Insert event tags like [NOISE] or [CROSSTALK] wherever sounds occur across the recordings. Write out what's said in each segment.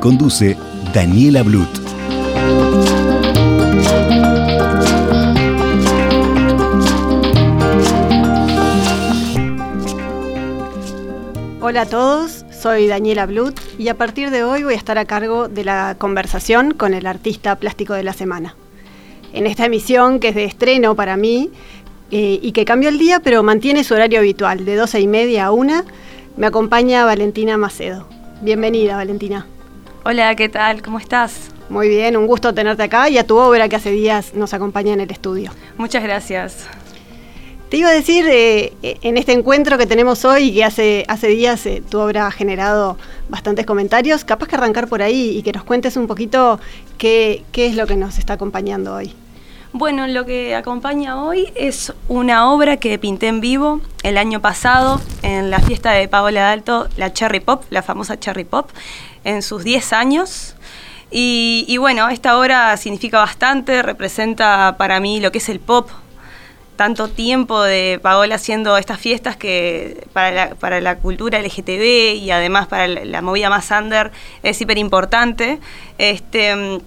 Conduce Daniela Blut. Hola a todos, soy Daniela Blut y a partir de hoy voy a estar a cargo de la conversación con el artista plástico de la semana. En esta emisión, que es de estreno para mí eh, y que cambió el día, pero mantiene su horario habitual, de 12 y media a 1, me acompaña Valentina Macedo. Bienvenida, Valentina. Hola, ¿qué tal? ¿Cómo estás? Muy bien, un gusto tenerte acá y a tu obra que hace días nos acompaña en el estudio. Muchas gracias. Te iba a decir, eh, en este encuentro que tenemos hoy, que hace, hace días eh, tu obra ha generado bastantes comentarios, capaz que arrancar por ahí y que nos cuentes un poquito qué, qué es lo que nos está acompañando hoy. Bueno, lo que acompaña hoy es una obra que pinté en vivo el año pasado en la fiesta de Paola Dalto, la Cherry Pop, la famosa Cherry Pop, en sus 10 años. Y, bueno, esta obra significa bastante, representa para mí lo que es el pop, tanto tiempo de Paola haciendo estas fiestas que para la, para la cultura LGTB y además para la, la movida más under es hiper importante. Este,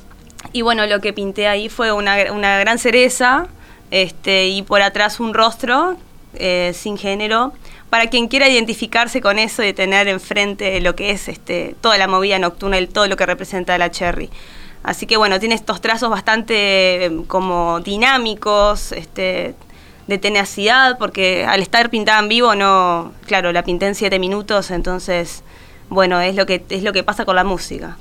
y bueno, lo que pinté ahí fue una, una gran cereza este, y por atrás un rostro eh, sin género para quien quiera identificarse con eso y tener enfrente lo que es este, toda la movida nocturna y todo lo que representa la Cherry. Así que bueno, tiene estos trazos bastante eh, como dinámicos, este, de tenacidad, porque al estar pintada en vivo, no, claro, la pinté en siete minutos, entonces, bueno, es lo que, es lo que pasa con la música.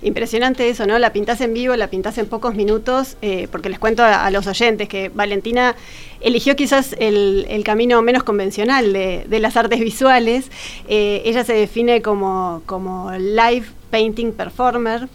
Impresionante eso, ¿no? La pintás en vivo, la pintás en pocos minutos, eh, porque les cuento a, los oyentes que Valentina eligió quizás el, camino menos convencional de, de las artes visuales. Eh, ella se define como, como live painting performer,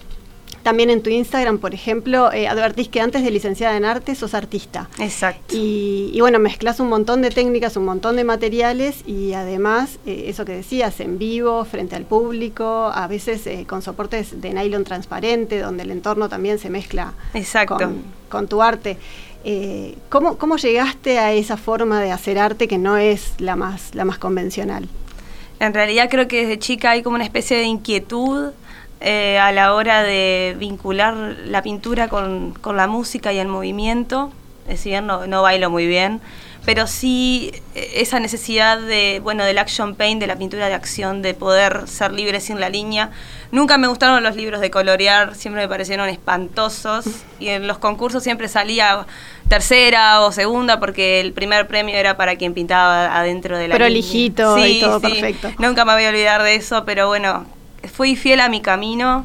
también en tu Instagram, por ejemplo, eh, advertís que antes de licenciada en arte sos artista. Exacto. Y, y bueno, mezclas un montón de técnicas, un montón de materiales y además, eh, eso que decías, en vivo, frente al público, a veces eh, con soportes de nylon transparente, donde el entorno también se mezcla Exacto. Con, con tu arte. Eh, ¿cómo, ¿Cómo llegaste a esa forma de hacer arte que no es la más, la más convencional? En realidad creo que desde chica hay como una especie de inquietud eh, a la hora de vincular la pintura con, con la música y el movimiento. Es decir, no, no, bailo muy bien, pero sí eh, esa necesidad de, bueno, del action paint, de la pintura de acción, de poder ser libre sin la línea. Nunca me gustaron los libros de colorear, siempre me parecieron espantosos y en los concursos siempre salía tercera o segunda porque el primer premio era para quien pintaba adentro de la Pero lijito sí, y todo sí. perfecto. Nunca me voy a olvidar de eso, pero bueno, fui fiel a mi camino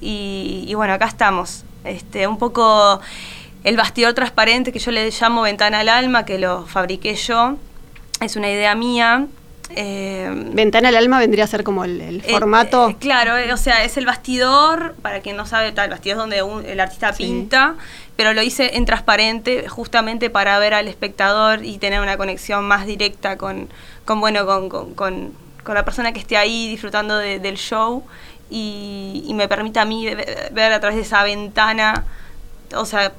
y, y, bueno, acá estamos. Este, un poco el bastidor transparente que yo le llamo ventana al alma, que lo fabriqué yo, es una idea mía. Eh, Ventana al alma vendría a ser como el, el formato. Eh, claro, eh, o sea, es el bastidor, para quien no sabe, tal, el bastidor es donde un, el artista sí. pinta, pero lo hice en transparente justamente para ver al espectador y tener una conexión más directa con, con bueno, con, con, con con la persona que esté ahí disfrutando de, del show y, y, me permite a mí ver, a través de esa ventana, o sea,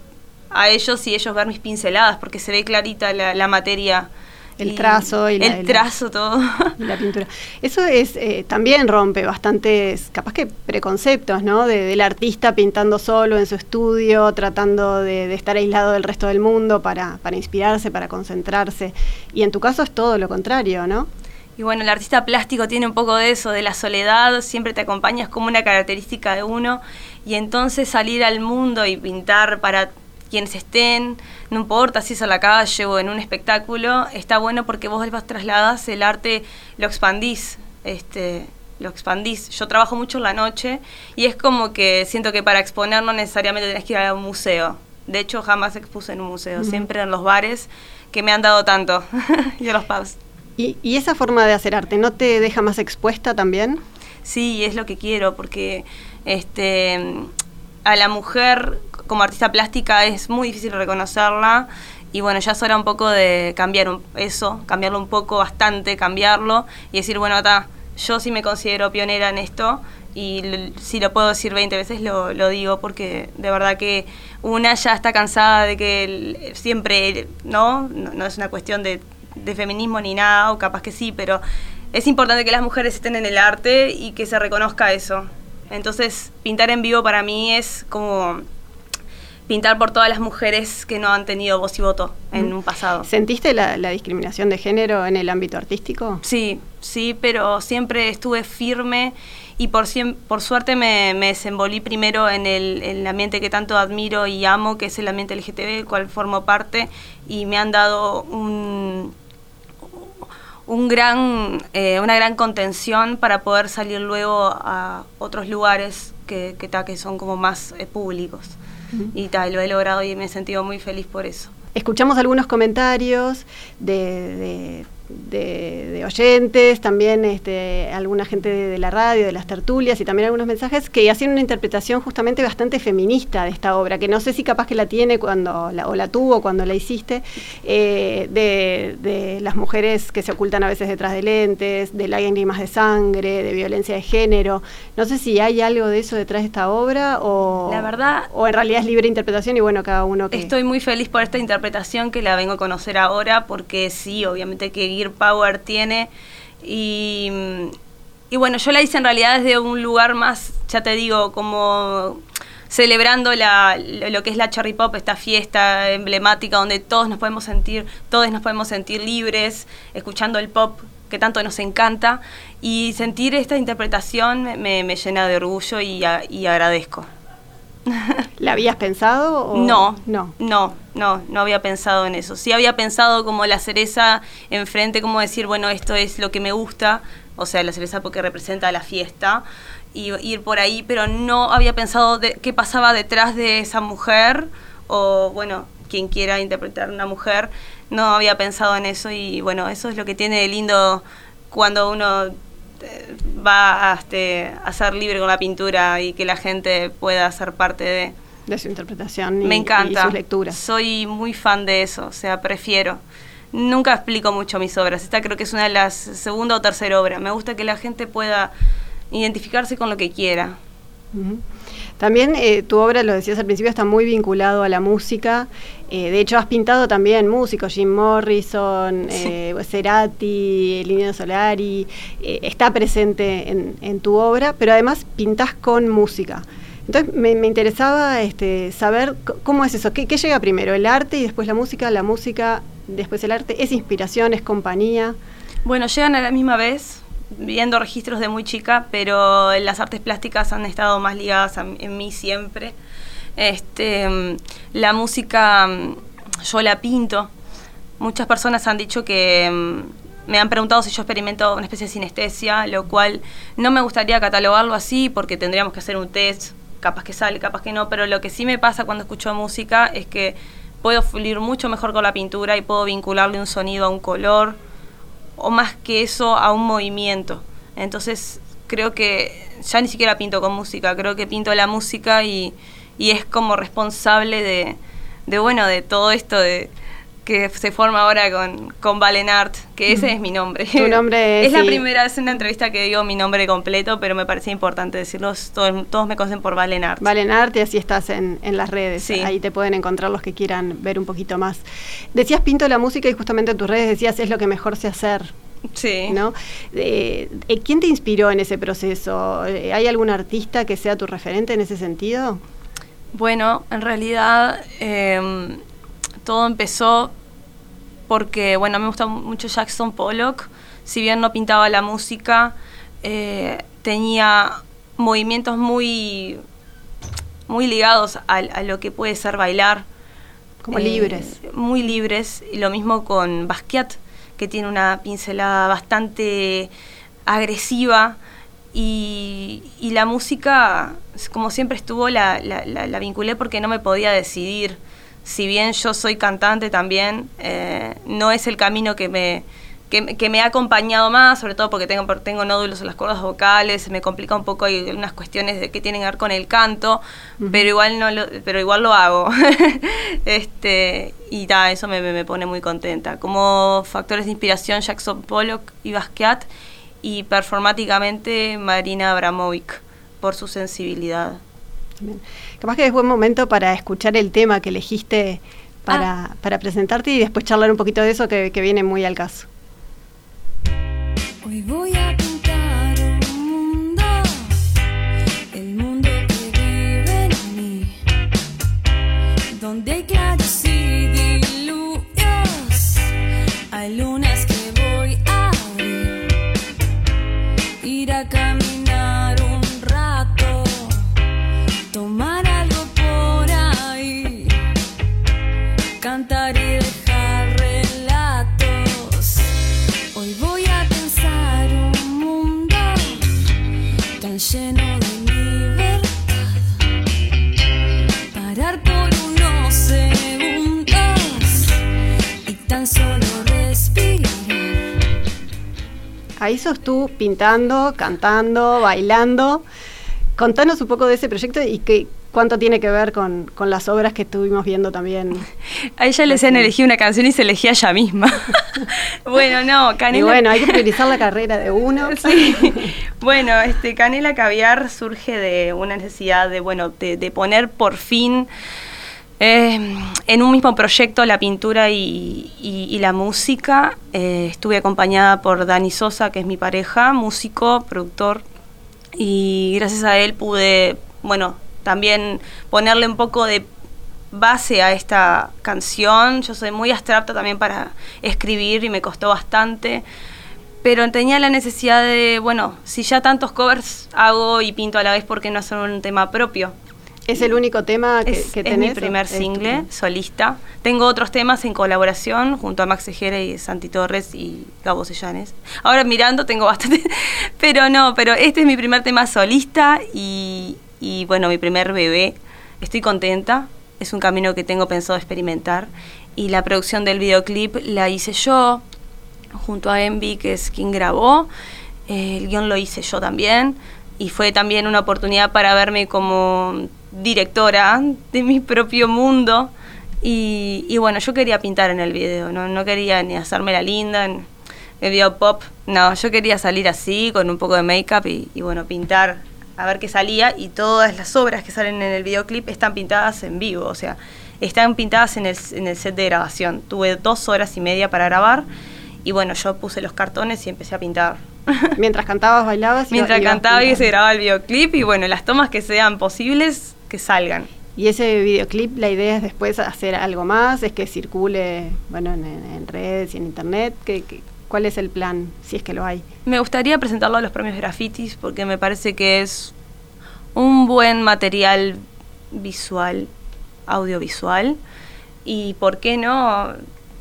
a ellos y ellos ver mis pinceladas, porque se ve clarita la, la materia. El trazo y la, el trazo, todo. Y la pintura. Eso es eh, también rompe bastantes, capaz que preconceptos, ¿no? De, del artista pintando solo en su estudio, tratando de, de estar aislado del resto del mundo para, para inspirarse, para concentrarse. Y en tu caso es todo lo contrario, ¿no? Y bueno, el artista plástico tiene un poco de eso, de la soledad, siempre te acompaña, es como una característica de uno. Y entonces salir al mundo y pintar para quienes estén, no importa si es a la calle o en un espectáculo, está bueno porque vos vas trasladas el arte, lo expandís, este, lo expandís. Yo trabajo mucho en la noche y es como que siento que para exponer no necesariamente tenés que ir a un museo. De hecho, jamás expuse en un museo, siempre en los bares que me han dado tanto [LAUGHS] y en los pubs. ¿Y, ¿Y esa forma de hacer arte no te deja más expuesta también? Sí, es lo que quiero, porque este, a la mujer como artista plástica es muy difícil reconocerla y bueno, ya es hora un poco de cambiar eso, cambiarlo un poco, bastante, cambiarlo y decir, bueno, está, yo sí me considero pionera en esto y si lo puedo decir 20 veces lo, lo, digo porque de verdad que una ya está cansada de que siempre, ¿no? ¿no? es una cuestión de, de feminismo ni nada, o capaz que sí, pero es importante que las mujeres estén en el arte y que se reconozca eso. Entonces, pintar en vivo para mí es como pintar por todas las mujeres que no han tenido voz y voto en un pasado. ¿Sentiste la, discriminación de género en el ámbito artístico? Sí, sí, pero siempre estuve firme y por, por suerte me, desenvolví primero en el, ambiente que tanto admiro y amo, que es el ambiente LGTB, del cual formo parte, y me han dado un, un gran, eh, una gran contención para poder salir luego a otros lugares que, que, que son como más eh, públicos y tal, lo he logrado y me he sentido muy feliz por eso. Escuchamos algunos comentarios de de, oyentes, también este, alguna gente de, la radio, de las tertulias y también algunos mensajes que hacían una interpretación justamente bastante feminista de esta obra, que no sé si capaz que la tiene cuando la, o la tuvo cuando la hiciste, eh, de, las mujeres que se ocultan a veces detrás de lentes, de lágrimas de sangre, de violencia de género. No sé si hay algo de eso detrás de esta obra o, la verdad, o en realidad es libre interpretación y bueno, cada uno que... Estoy muy feliz por esta interpretación que la vengo a conocer ahora porque sí, obviamente que Power tiene. Y, bueno, yo la hice en realidad desde un lugar más, ya te digo, como celebrando la, lo que es la Cherry Pop, esta fiesta emblemática donde todos nos podemos sentir, todos nos podemos sentir libres, escuchando el pop que tanto nos encanta y sentir esta interpretación me, me llena de orgullo y, y agradezco. [LAUGHS] ¿La habías pensado? No, no, no, no, no había pensado en eso. Sí había pensado como la cereza enfrente, como decir, bueno, esto es lo que me gusta, o sea, la cereza porque representa la fiesta, y ir por ahí, pero no había pensado de, qué pasaba detrás de esa mujer, o bueno, quien quiera interpretar una mujer, no había pensado en eso, y bueno, eso es lo que tiene de lindo cuando uno va a, este, a ser libre con la pintura y que la gente pueda ser parte de... De su interpretación y, Me encanta. y sus lecturas. Soy muy fan de eso, o sea, prefiero. Nunca explico mucho mis obras. Esta creo que es una de las segunda o tercera obra. Me gusta que la gente pueda identificarse con lo que quiera. También eh, tu obra, lo decías al principio, está muy vinculado a la música. Eh, de hecho, has pintado también músicos, Jim Morrison, eh, Cerati, Lino Solari. Está presente en, tu obra, pero además pintas con música. Entonces me, interesaba este, saber cómo es eso, ¿Qué, ¿Qué, llega primero, el arte y después la música, la música, después el arte, ¿es inspiración, es compañía? Bueno, llegan a la misma vez, viendo registros de muy chica, pero las artes plásticas han estado más ligadas en mí siempre. Este, la música yo la pinto. Muchas personas han dicho que mm, me han preguntado si yo experimento una especie de sinestesia, lo cual no me gustaría catalogarlo así porque tendríamos que hacer un test, capaz que sale, capaz que no, pero lo que sí me pasa cuando escucho música es que puedo fluir mucho mejor con la pintura y puedo vincularle un sonido a un color, o más que eso a un movimiento. Entonces creo que ya ni siquiera pinto con música, creo que pinto la música y, y es como responsable de, de, bueno, de todo esto de que se forma ahora con, con Valenart, que ese es mi nombre. Tu nombre [LAUGHS] es la primera vez en una entrevista que digo mi nombre completo, pero me parecía importante decirlo. Todos, todos me conocen por Valenart. Valenart, y así estás en, en las redes. Ahí te pueden encontrar los que quieran ver un poquito más. Decías pinto la música y justamente en tus redes decías es lo que mejor sé hacer. Sí. ¿no? Eh, ¿Quién te inspiró en ese proceso? ¿Hay algún artista que sea tu referente en ese sentido? Bueno, en realidad em, todo empezó porque, bueno, me gusta mucho Jackson Pollock. Si bien no pintaba la música, eh, tenía movimientos muy, muy ligados a, lo que puede ser bailar. Como libres. Muy libres. Y lo mismo con Basquiat, que tiene una pincelada bastante agresiva. Y, la música, como siempre estuvo, la, la, vinculé porque no me podía decidir. Si bien yo soy cantante también, eh, no es el camino que me, que, me ha acompañado más, sobre todo porque tengo, tengo nódulos en las cuerdas vocales, me complica un poco, hay unas cuestiones de que tienen que ver con el canto, pero igual no lo, pero igual lo hago. [LAUGHS] este, y da, eso me, me, pone muy contenta. Como factores de inspiración, Jackson Pollock y Basquiat, y performáticamente Marina Abramovic, por su sensibilidad. Capaz que es buen momento para escuchar el tema que elegiste para, ah. para presentarte y después charlar un poquito de eso que, que viene muy al caso. Hoy voy a pintar un mundo, el mundo que vive en mí, donde hay claros y diluvios, hay lunas lleno de libertad. Parar por unos segundos y tan solo respirar. Ahí sos tú pintando, cantando, bailando. Contanos un poco de ese proyecto y qué, cuánto tiene que ver con, las obras que estuvimos viendo también. [LAUGHS] A ella le decían elegir una canción y se elegía ella misma. [LAUGHS] bueno, no, Canela. Y bueno, hay que priorizar la carrera de uno. [LAUGHS] sí. Bueno, este, Canela Caviar surge de una necesidad de, bueno, de, poner por fin. Eh, en un mismo proyecto la pintura y, la música. Eh, estuve acompañada por Dani Sosa, que es mi pareja, músico, productor, y gracias a él pude, bueno, también ponerle un poco de base a esta canción. Yo soy muy abstracta también para escribir y me costó bastante. Pero tenía la necesidad de, bueno, si ya tantos covers hago y pinto a la vez, ¿por qué no hacer un tema propio? ¿Es el único tema que, es, que tenés? Es mi primer single, solista. Tengo otros temas en colaboración junto a Max Ejera y Santi Torres y Gabo Sellanes. Ahora mirando tengo bastante, [LAUGHS] pero no, pero este es mi primer tema solista y, y bueno, mi primer bebé. Estoy contenta, es un camino que tengo pensado experimentar. Y la producción del videoclip la hice yo, junto a Envy, que es quien grabó. el guion lo hice yo también. Y fue también una oportunidad para verme como directora de mi propio mundo. Y, bueno, yo quería pintar en el video, no, no quería ni hacerme la linda en el video pop. No, yo quería salir así, con un poco de make-up y, y bueno, pintar a ver qué salía y todas las obras que salen en el videoclip están pintadas en vivo, o sea, están pintadas en el, en el set de grabación. Tuve dos horas y media para grabar y bueno, yo puse los cartones y empecé a pintar. [LAUGHS] Mientras cantabas, bailabas. Mientras cantaba y se grababa el videoclip y bueno, las tomas que sean posibles, que salgan. Y ese videoclip, la idea es después hacer algo más, es que circule, bueno, en, redes y en internet, que, ¿Cuál es el plan, si es que lo hay? Me gustaría presentarlo a los premios grafitis porque me parece que es un buen material visual, audiovisual. Y por qué no,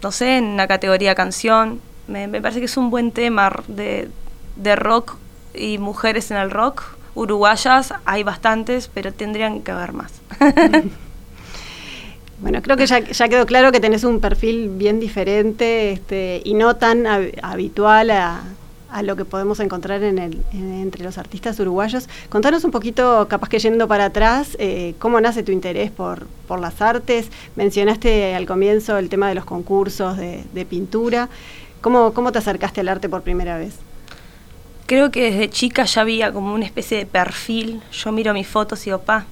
no sé, en la categoría canción. Me, parece que es un buen tema de, de rock y mujeres en el rock. Uruguayas hay bastantes, pero tendrían que haber más. [LAUGHS] Bueno, creo que ya, quedó claro que tenés un perfil bien diferente este, y no tan habitual a, lo que podemos encontrar en el, entre los artistas uruguayos. Contanos un poquito, capaz que yendo para atrás, eh, cómo nace tu interés por, las artes. Mencionaste al comienzo el tema de los concursos de, pintura. ¿Cómo, ¿Cómo te acercaste al arte por primera vez? Creo que desde chica ya había como una especie de perfil. Yo miro mis fotos y digo, pa,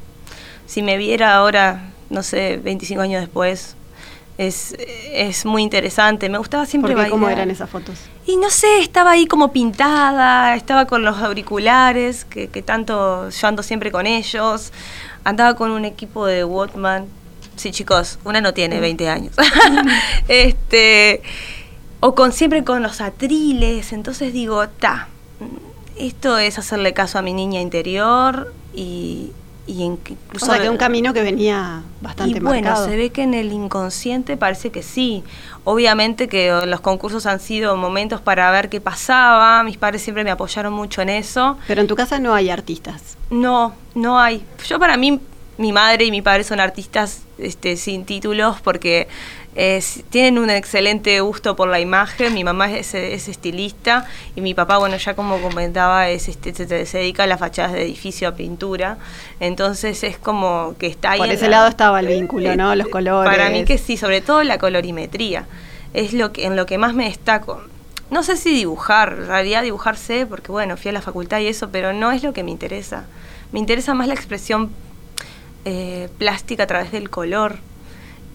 si me viera ahora no sé, 25 años después. Es, es muy interesante. Me gustaba siempre ¿Por ¿Cómo eran esas fotos? Y no sé, estaba ahí como pintada, estaba con los auriculares, que, que tanto yo ando siempre con ellos. Andaba con un equipo de Walkman. Sí, chicos, una no tiene 20 años. [LAUGHS] este, o con siempre con los atriles. Entonces digo, ta, esto es hacerle caso a mi niña interior y, y incluso O sea, que un camino que venía bastante y bueno, marcado. se ve que en el inconsciente parece que sí. Obviamente que los concursos han sido momentos para ver qué pasaba. Mis padres siempre me apoyaron mucho en eso. Pero en tu casa no hay artistas. No, no hay. Yo para mí, mi madre y mi padre son artistas este, sin títulos porque eh, tienen un excelente gusto por la imagen. Mi mamá es, es estilista y mi papá, bueno, ya como comentaba, es, este, se, se dedica a las fachadas de edificio, a pintura. Entonces es como que está ahí. Por ese la- lado estaba el vínculo, ¿no? Los colores. Para mí que sí, sobre todo la colorimetría. Es lo que, en lo que más me destaco. No sé si dibujar, en realidad dibujar sé, porque bueno, fui a la facultad y eso, pero no es lo que me interesa. Me interesa más la expresión eh, plástica a través del color.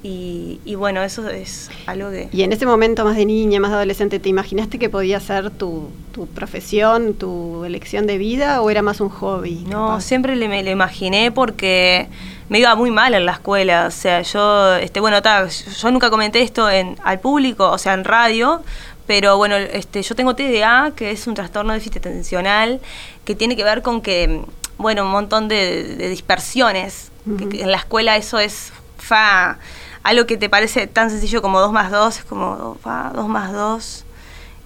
Y, y bueno, eso es algo que... Y en ese momento más de niña, más de adolescente, ¿te imaginaste que podía ser tu, tu profesión, tu elección de vida o era más un hobby? No, capaz? siempre le, me lo imaginé porque me iba muy mal en la escuela. O sea, yo, este, bueno, ta, yo nunca comenté esto en, al público, o sea, en radio, pero bueno, este, yo tengo TDA, que es un trastorno de déficit atencional, que tiene que ver con que, bueno, un montón de, de dispersiones. Ujú. que en la escuela eso es fa. Algo que te parece tan sencillo como 2 más 2, es como 2 más 2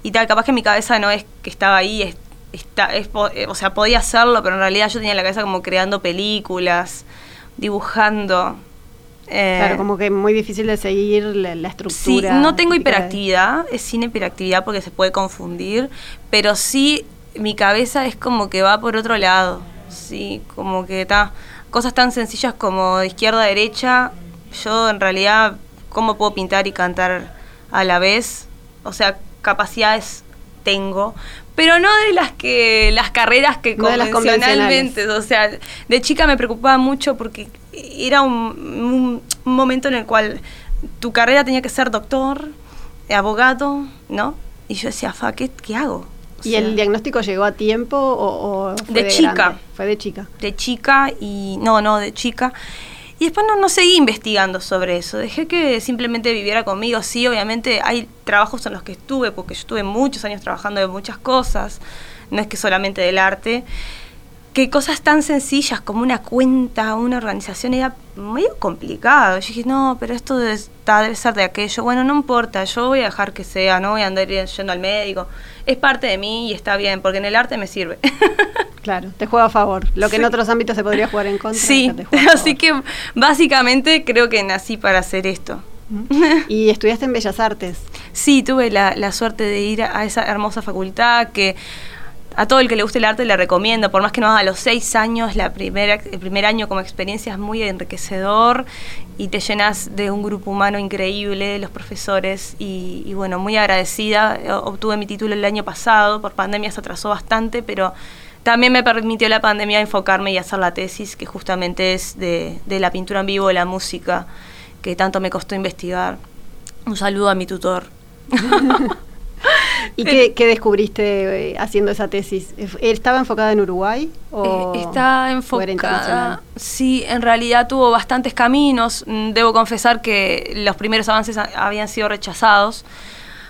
y tal, capaz que mi cabeza no es que estaba ahí, es, está, es eh, o sea, podía hacerlo, pero en realidad yo tenía la cabeza como creando películas, dibujando. eh, Claro, como que muy difícil de seguir la, la Sí, estructura. no tengo hiperactividad, es sin hiperactividad porque se puede confundir, pero sí mi cabeza es como que va por otro lado. Sí, como que está. Cosas tan sencillas como de izquierda a derecha, yo en realidad, ¿cómo puedo pintar y cantar a la vez? O sea, capacidades tengo, pero no de las que las carreras que No convencionalmente, o sea, de chica me preocupaba mucho porque era un, un- un momento en el cual tu carrera tenía que ser doctor, abogado, ¿no? Y yo decía, fa, ¿qué, qué hago? ¿Y sea, el diagnóstico llegó a tiempo o, o fue De de, chica. grande? Fue de chica. de chica y no, no, de chica. Y después no, no seguí investigando sobre eso, dejé que simplemente viviera conmigo. Sí, obviamente hay trabajos en los que estuve, porque yo estuve muchos años trabajando de muchas cosas, no es que solamente del arte, que cosas tan sencillas como una cuenta, una organización era medio complicado. Yo dije, no, pero esto debe, está- debe ser de aquello. Bueno, no importa, yo voy a dejar que sea, no voy a andar yendo al médico. Es parte de mí y está bien, porque en el arte me sirve. [LAUGHS] Claro, te juega a favor. Lo que en otros ámbitos se podría jugar en contra. Sí, así que básicamente creo que nací para hacer esto. [LAUGHS] Y estudiaste en Bellas Artes. Sí, tuve la, la suerte de ir a esa hermosa facultad que a todo el que le guste el arte le recomiendo, por más que no haga los seis años, el primer año como experiencia es muy enriquecedor y te llenas de un grupo humano increíble, los profesores, y, bueno, muy agradecida. Obtuve mi título el año pasado, por pandemia se atrasó bastante, pero también me permitió la pandemia enfocarme y hacer la tesis, que justamente es de, de la pintura en vivo, de la música, que tanto me costó investigar. Un saludo a mi tutor. [LAUGHS] [LAUGHS] ¿Y qué, qué descubriste eh, haciendo esa tesis? ¿Estaba enfocada en Uruguay? O Eh, Está o era enfocada. internacional? Sí, en realidad tuvo bastantes caminos. Mm, Debo confesar que los primeros avances habían sido rechazados.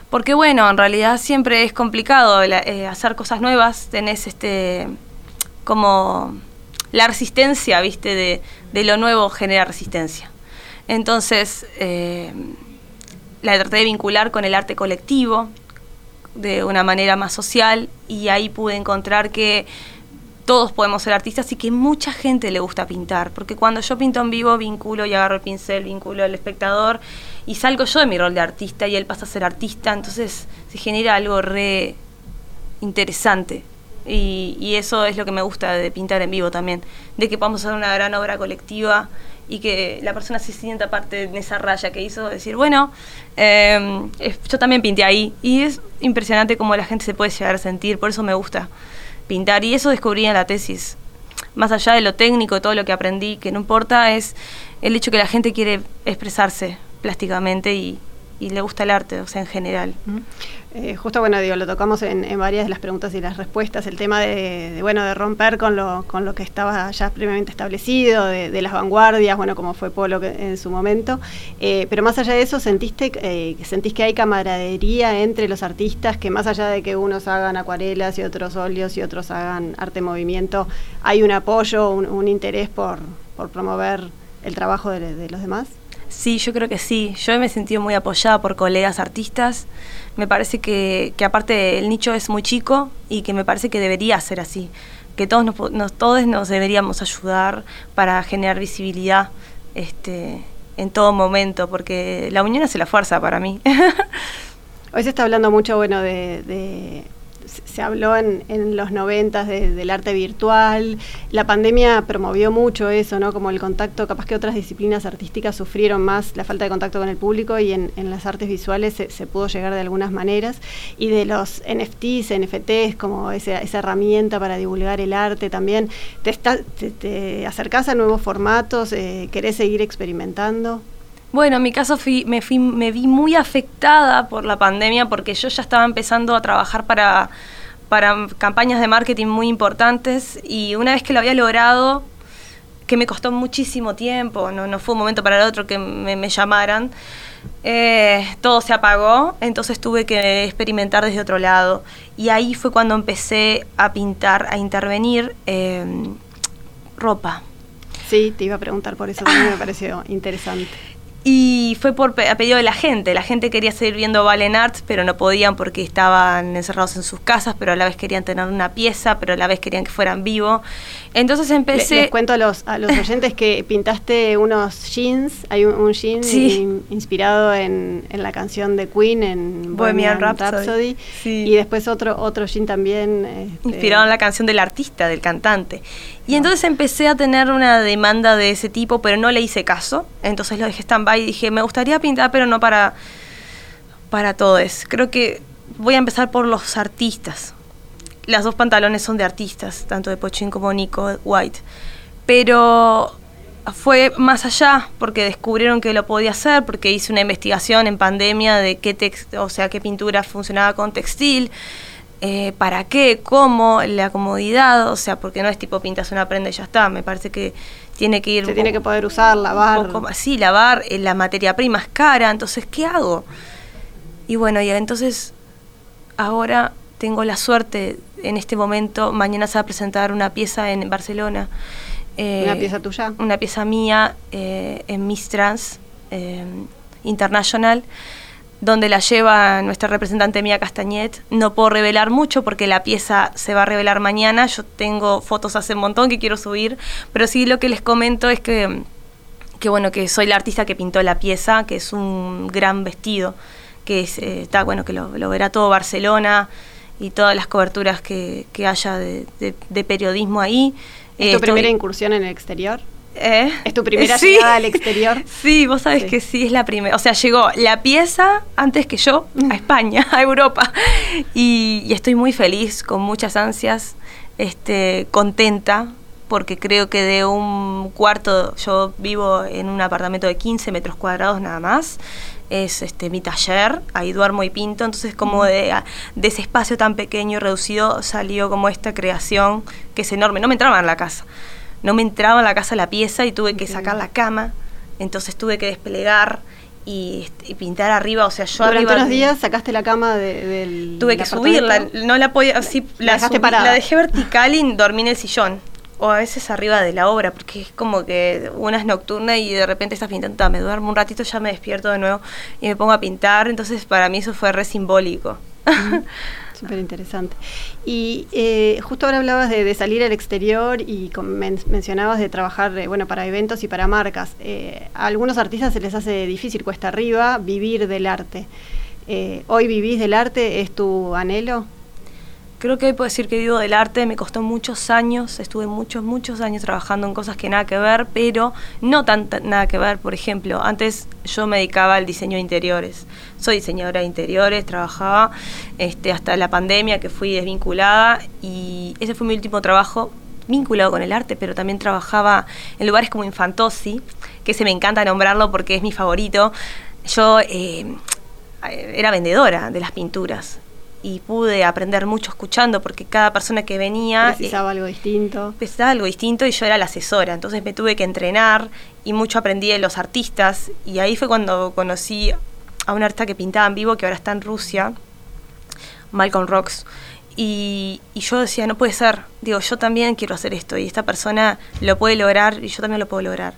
Porque bueno, en realidad siempre es complicado la- eh, hacer cosas nuevas. Tenés este como la resistencia, viste, de, de lo nuevo genera resistencia. Entonces, eh, la traté de vincular con el arte colectivo de una manera más social y ahí pude encontrar que todos podemos ser artistas y que mucha gente le gusta pintar, porque cuando yo pinto en vivo vinculo y agarro el pincel, vinculo al espectador y salgo yo de mi rol de artista y él pasa a ser artista, entonces se genera algo re interesante. Y, y eso es lo que me gusta de pintar en vivo también, de que podamos hacer una gran obra colectiva y que la persona se sienta parte de esa raya que hizo, decir, bueno, es- yo también pinté ahí. Y es impresionante cómo la gente se puede llegar a sentir, por eso me gusta pintar. Y eso descubrí en la tesis. Más allá de lo técnico, todo lo que aprendí, que no importa, es el hecho que la gente quiere expresarse plásticamente y, y le gusta el arte, o sea, en general. Eh, justo, bueno, digo, lo tocamos en, en varias de las preguntas y las respuestas, el tema de, de, bueno, de romper con lo, con lo que estaba ya previamente establecido, de, de las vanguardias, bueno, como fue Polo en su momento. Eh, pero más allá de eso, ¿sentiste, eh, ¿sentís que hay camaradería entre los artistas, que más allá de que unos hagan acuarelas y otros óleos y otros hagan arte en movimiento, hay un apoyo, un, interés por, por promover el trabajo de los demás? Sí, yo creo que sí. Yo me he sentido muy apoyada por colegas artistas. Me parece que, que aparte el nicho es muy chico y que me parece que debería ser así. Que todos nos, todos nos deberíamos ayudar para generar visibilidad este, en todo momento, porque la unión hace la fuerza para mí. [LAUGHS] Hoy se está hablando mucho, bueno, de- se habló en, en los noventas de- del arte virtual. La pandemia promovió mucho eso, ¿no? Como el contacto, capaz que otras disciplinas artísticas sufrieron más la falta de contacto con el público y en, en las artes visuales se, pudo llegar de algunas maneras. Y de los NFTs, NFTs, como esa, esa herramienta para divulgar el arte también. ¿Te, está, te, te acercás a nuevos formatos? Eh, ¿Querés seguir experimentando? Bueno, en mi caso fui, me, fui, me vi muy afectada por la pandemia porque yo ya estaba empezando a trabajar para, para campañas de marketing muy importantes y una vez que lo había logrado, que me costó muchísimo tiempo, no, no fue un momento para el otro que me, me llamaran, eh, todo se apagó, entonces tuve que experimentar desde otro lado. Y ahí fue cuando empecé a pintar, a intervenir eh, ropa. Sí, te iba a preguntar por eso, también me [COUGHS] pareció interesante. Y fue por a pedido de la gente. La gente quería seguir viendo Valen Arts, pero no podían porque estaban encerrados en sus casas, pero a la vez querían tener una pieza, pero a la vez querían que fueran vivo. Entonces empecé... Les, cuento a los, a los [LAUGHS] oyentes que pintaste unos jeans, hay un, un jean Sí. in- inspirado en, en la canción de Queen, en Bohemian Rhapsody. Sí. y después otro, otro jean también. este, inspirado en la canción del artista, del cantante. Y entonces empecé a tener una demanda de ese tipo, pero no le hice caso. Entonces lo dejé stand-by y dije, me gustaría pintar, pero no para, para todos. Creo que voy a empezar por los artistas. Las dos pantalones son de artistas, tanto de Pochín como Nico White. Pero fue más allá, porque descubrieron que lo podía hacer, porque hice una investigación en pandemia de qué, tex- o sea, qué pintura funcionaba con textil eh, para qué, cómo, la comodidad, o sea, porque no es tipo pintas una prenda y ya está, me parece que tiene que ir... Se tiene que poder usar, lavar. poco sí, lavar, eh, la materia prima es cara, entonces, ¿qué hago? Y bueno, y entonces, ahora tengo la suerte, en este momento, mañana se va a presentar una pieza en Barcelona. eh, Una pieza tuya. Una pieza mía eh, en Miss Trans eh, International donde la lleva nuestra representante Mía Castañet. No puedo revelar mucho porque la pieza se va a revelar mañana. Yo tengo fotos hace un montón que quiero subir, pero sí lo que les comento es que, que bueno, que soy la artista que pintó la pieza, que es un gran vestido, que es, eh, está bueno, que lo, lo verá todo Barcelona y todas las coberturas que, que haya de, de- de periodismo ahí. ¿Es Eh, tu estoy- primera incursión en el exterior? ¿Eh? ¿Es tu primera Sí. llegada al exterior? [LAUGHS] Sí, vos sabés Sí. que sí, es la primera. O sea, llegó la pieza antes que yo a España, [LAUGHS] a Europa. Y, y estoy muy feliz, con muchas ansias, este, contenta, porque creo que de un cuarto, yo vivo en un apartamento de 15 metros cuadrados nada más. Es este mi taller, ahí duermo y pinto, entonces como de, de ese espacio tan pequeño y reducido salió como esta creación que es enorme. No me entraba en la casa no me entraba en la casa la pieza y tuve que sacar la cama, entonces tuve que desplegar y, este, y pintar arriba, o sea, yo Durante arriba unos días sacaste la cama de- del tuve que subirla, no la podía, así, La la, dejaste subí- parada. la dejé vertical y dormí en el sillón. O a veces arriba de la obra, porque es como que una es nocturna y de repente estás pintando, ta, me duermo un ratito, ya me despierto de nuevo y me pongo a pintar, entonces para mí eso fue re simbólico. [LAUGHS] Súper interesante. Y eh, justo ahora hablabas de, salir al exterior y mencionabas de trabajar eh, bueno, para eventos y para marcas. Eh, a algunos artistas se les hace difícil, cuesta arriba, vivir del arte. Eh, ¿Hoy vivís del arte? ¿Es tu anhelo? Creo que hoy puedo decir que vivo del arte, me costó muchos años, estuve muchos, muchos años trabajando en cosas que nada que ver, pero no tan nada que ver. Por ejemplo, antes yo me dedicaba al diseño de interiores. Soy diseñadora de interiores, trabajaba este, hasta la pandemia que fui desvinculada y ese fue mi último trabajo vinculado con el arte, pero también trabajaba en lugares como Infantosi, que se me encanta nombrarlo porque es mi favorito. Yo eh, eh, era vendedora de las pinturas y pude aprender mucho escuchando porque cada persona que venía eh, Precisaba algo distinto. necesitaba algo distinto y yo era la asesora, entonces me tuve que entrenar y mucho aprendí de los artistas y ahí fue cuando conocí a un artista que pintaba en vivo que ahora está en Rusia, Malcolm Rocks. Y, y yo decía, no puede ser, digo, yo también quiero hacer esto y esta persona lo puede lograr y yo también lo puedo lograr.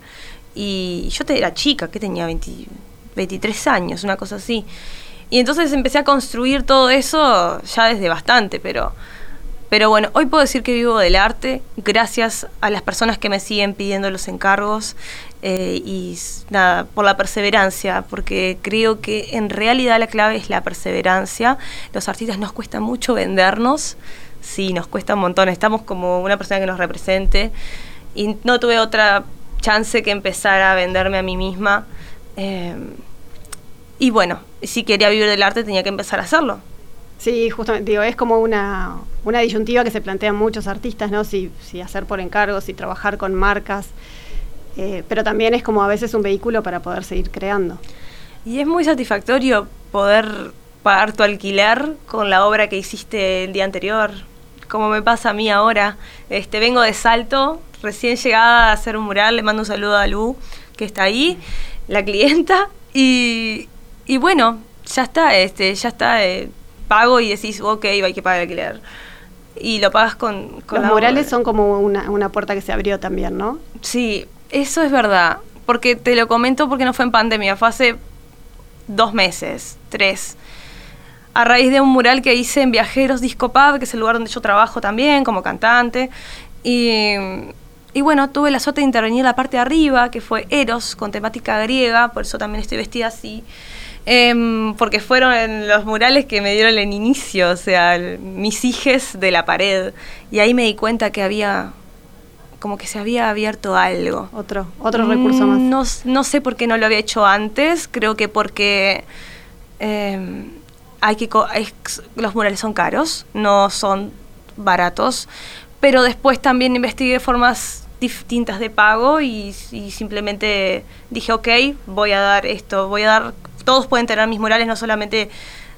Y yo te- era chica, que tenía 20 23 años, una cosa así. Y entonces empecé a construir todo eso ya desde bastante, pero, pero bueno, hoy puedo decir que vivo del arte gracias a las personas que me siguen pidiendo los encargos eh, y nada, por la perseverancia, porque creo que en realidad la clave es la perseverancia. Los artistas nos cuesta mucho vendernos, sí, nos cuesta un montón, estamos como una persona que nos represente y no tuve otra chance que empezar a venderme a mí misma. eh, y bueno, si quería vivir del arte tenía que empezar a hacerlo. Sí, justamente, digo, es como una, una disyuntiva que se plantean muchos artistas, ¿no? Si, si hacer por encargo, si trabajar con marcas, eh, pero también es como a veces un vehículo para poder seguir creando. Y es muy satisfactorio poder pagar tu alquiler con la obra que hiciste el día anterior, como me pasa a mí ahora. Este, vengo de Salto, recién llegada a hacer un mural, le mando un saludo a Lu, que está ahí, la clienta, y, y bueno, ya está, este, ya está, eh, pago y decís, ok, hay que pagar alquiler. Y lo pagas con, con Los murales obra. son como una, una puerta que se abrió también, ¿no? Sí, eso es verdad. Porque te lo comento porque no fue en pandemia, fue hace dos meses, tres. A raíz de un mural que hice en Viajeros Disco Pub, que es el lugar donde yo trabajo también como cantante. Y, y bueno, tuve la suerte de intervenir en la parte de arriba, que fue Eros, con temática griega, por eso también estoy vestida así. Em, porque fueron los murales que me dieron el inicio, o sea, el- mis hijes de la pared. Y ahí me di cuenta que había, como que se había abierto algo. Otro, otro recurso más. Mm, No, s- no sé por qué no lo había hecho antes, creo que porque eh, hay que co- es- los murales son caros, no son baratos, pero después también investigué formas distintas de pago y, y simplemente dije, ok, voy a dar esto, voy a dar, todos pueden tener mis murales, no solamente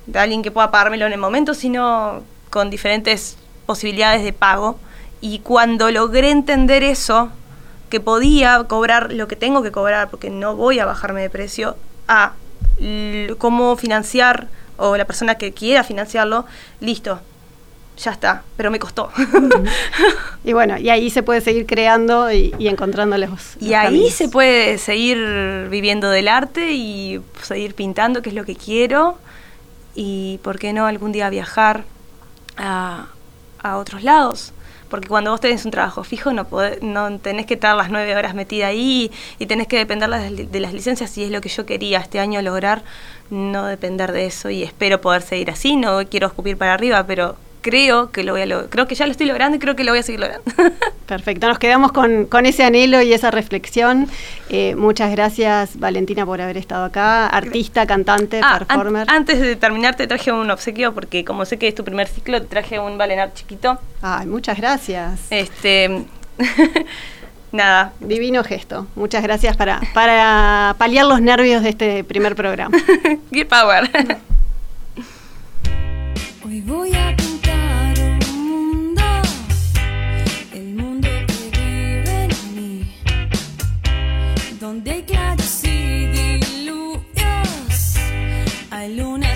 de alguien que pueda pagármelo en el momento, sino con diferentes posibilidades de pago. Y cuando logré entender eso, que podía cobrar lo que tengo que cobrar, porque no voy a bajarme de precio, a cómo financiar o la persona que quiera financiarlo, listo, ya está, pero me costó. [LAUGHS] Y bueno, y ahí se puede seguir creando y, y encontrando los. y ahí caminos. se puede seguir viviendo del arte y seguir pintando, que es lo que quiero, y por qué no algún día viajar a, a otros lados. Porque cuando vos tenés un trabajo fijo no, podés- no tenés que estar las nueve horas metida ahí y tenés que depender de las licencias y es lo que yo quería este año lograr, no depender de eso y espero poder seguir así, no quiero escupir para arriba, pero creo que lo voy a lograr, creo que ya lo estoy logrando y creo que lo voy a seguir logrando. [LAUGHS] Perfecto, nos quedamos con, con ese anhelo y esa reflexión. Eh, muchas gracias, Valentina, por haber estado acá. Artista, cantante, Ah, an- performer. antes de terminar te traje un obsequio porque como sé que es tu primer ciclo, te traje un Valenar chiquito. Ay, muchas gracias. Este [LAUGHS] nada, Divino gesto. Muchas gracias para, para paliar los nervios de este primer programa. [LAUGHS] Gear Power. Hay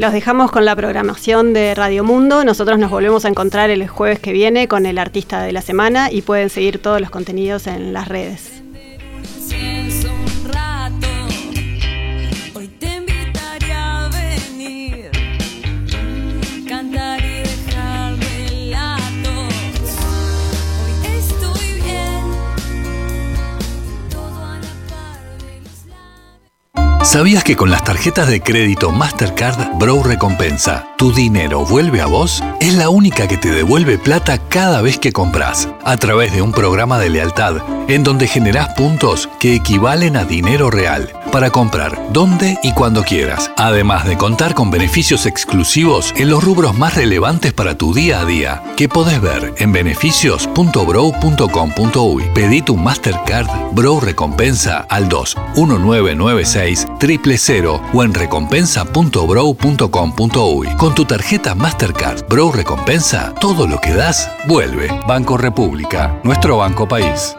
Los dejamos con la programación de Radio Mundo. Nosotros nos volvemos a encontrar el jueves que viene con el artista de la semana y pueden seguir todos los contenidos en las redes. ¿Sabías que con las tarjetas de crédito Mastercard Bro Recompensa, tu dinero vuelve a vos? Es la única que te devuelve plata cada vez que compras, a través de un programa de lealtad, en donde generás puntos que equivalen a dinero real, para comprar donde y cuando quieras, además de contar con beneficios exclusivos en los rubros más relevantes para tu día a día, que podés ver en beneficios.bro.com.uy. Pedí tu Mastercard Bro Recompensa al 2 1996 000 o en recompensa.bro.com.uy. Con tu tarjeta Mastercard Bro Recompensa, todo lo que das vuelve. Banco República, nuestro banco país.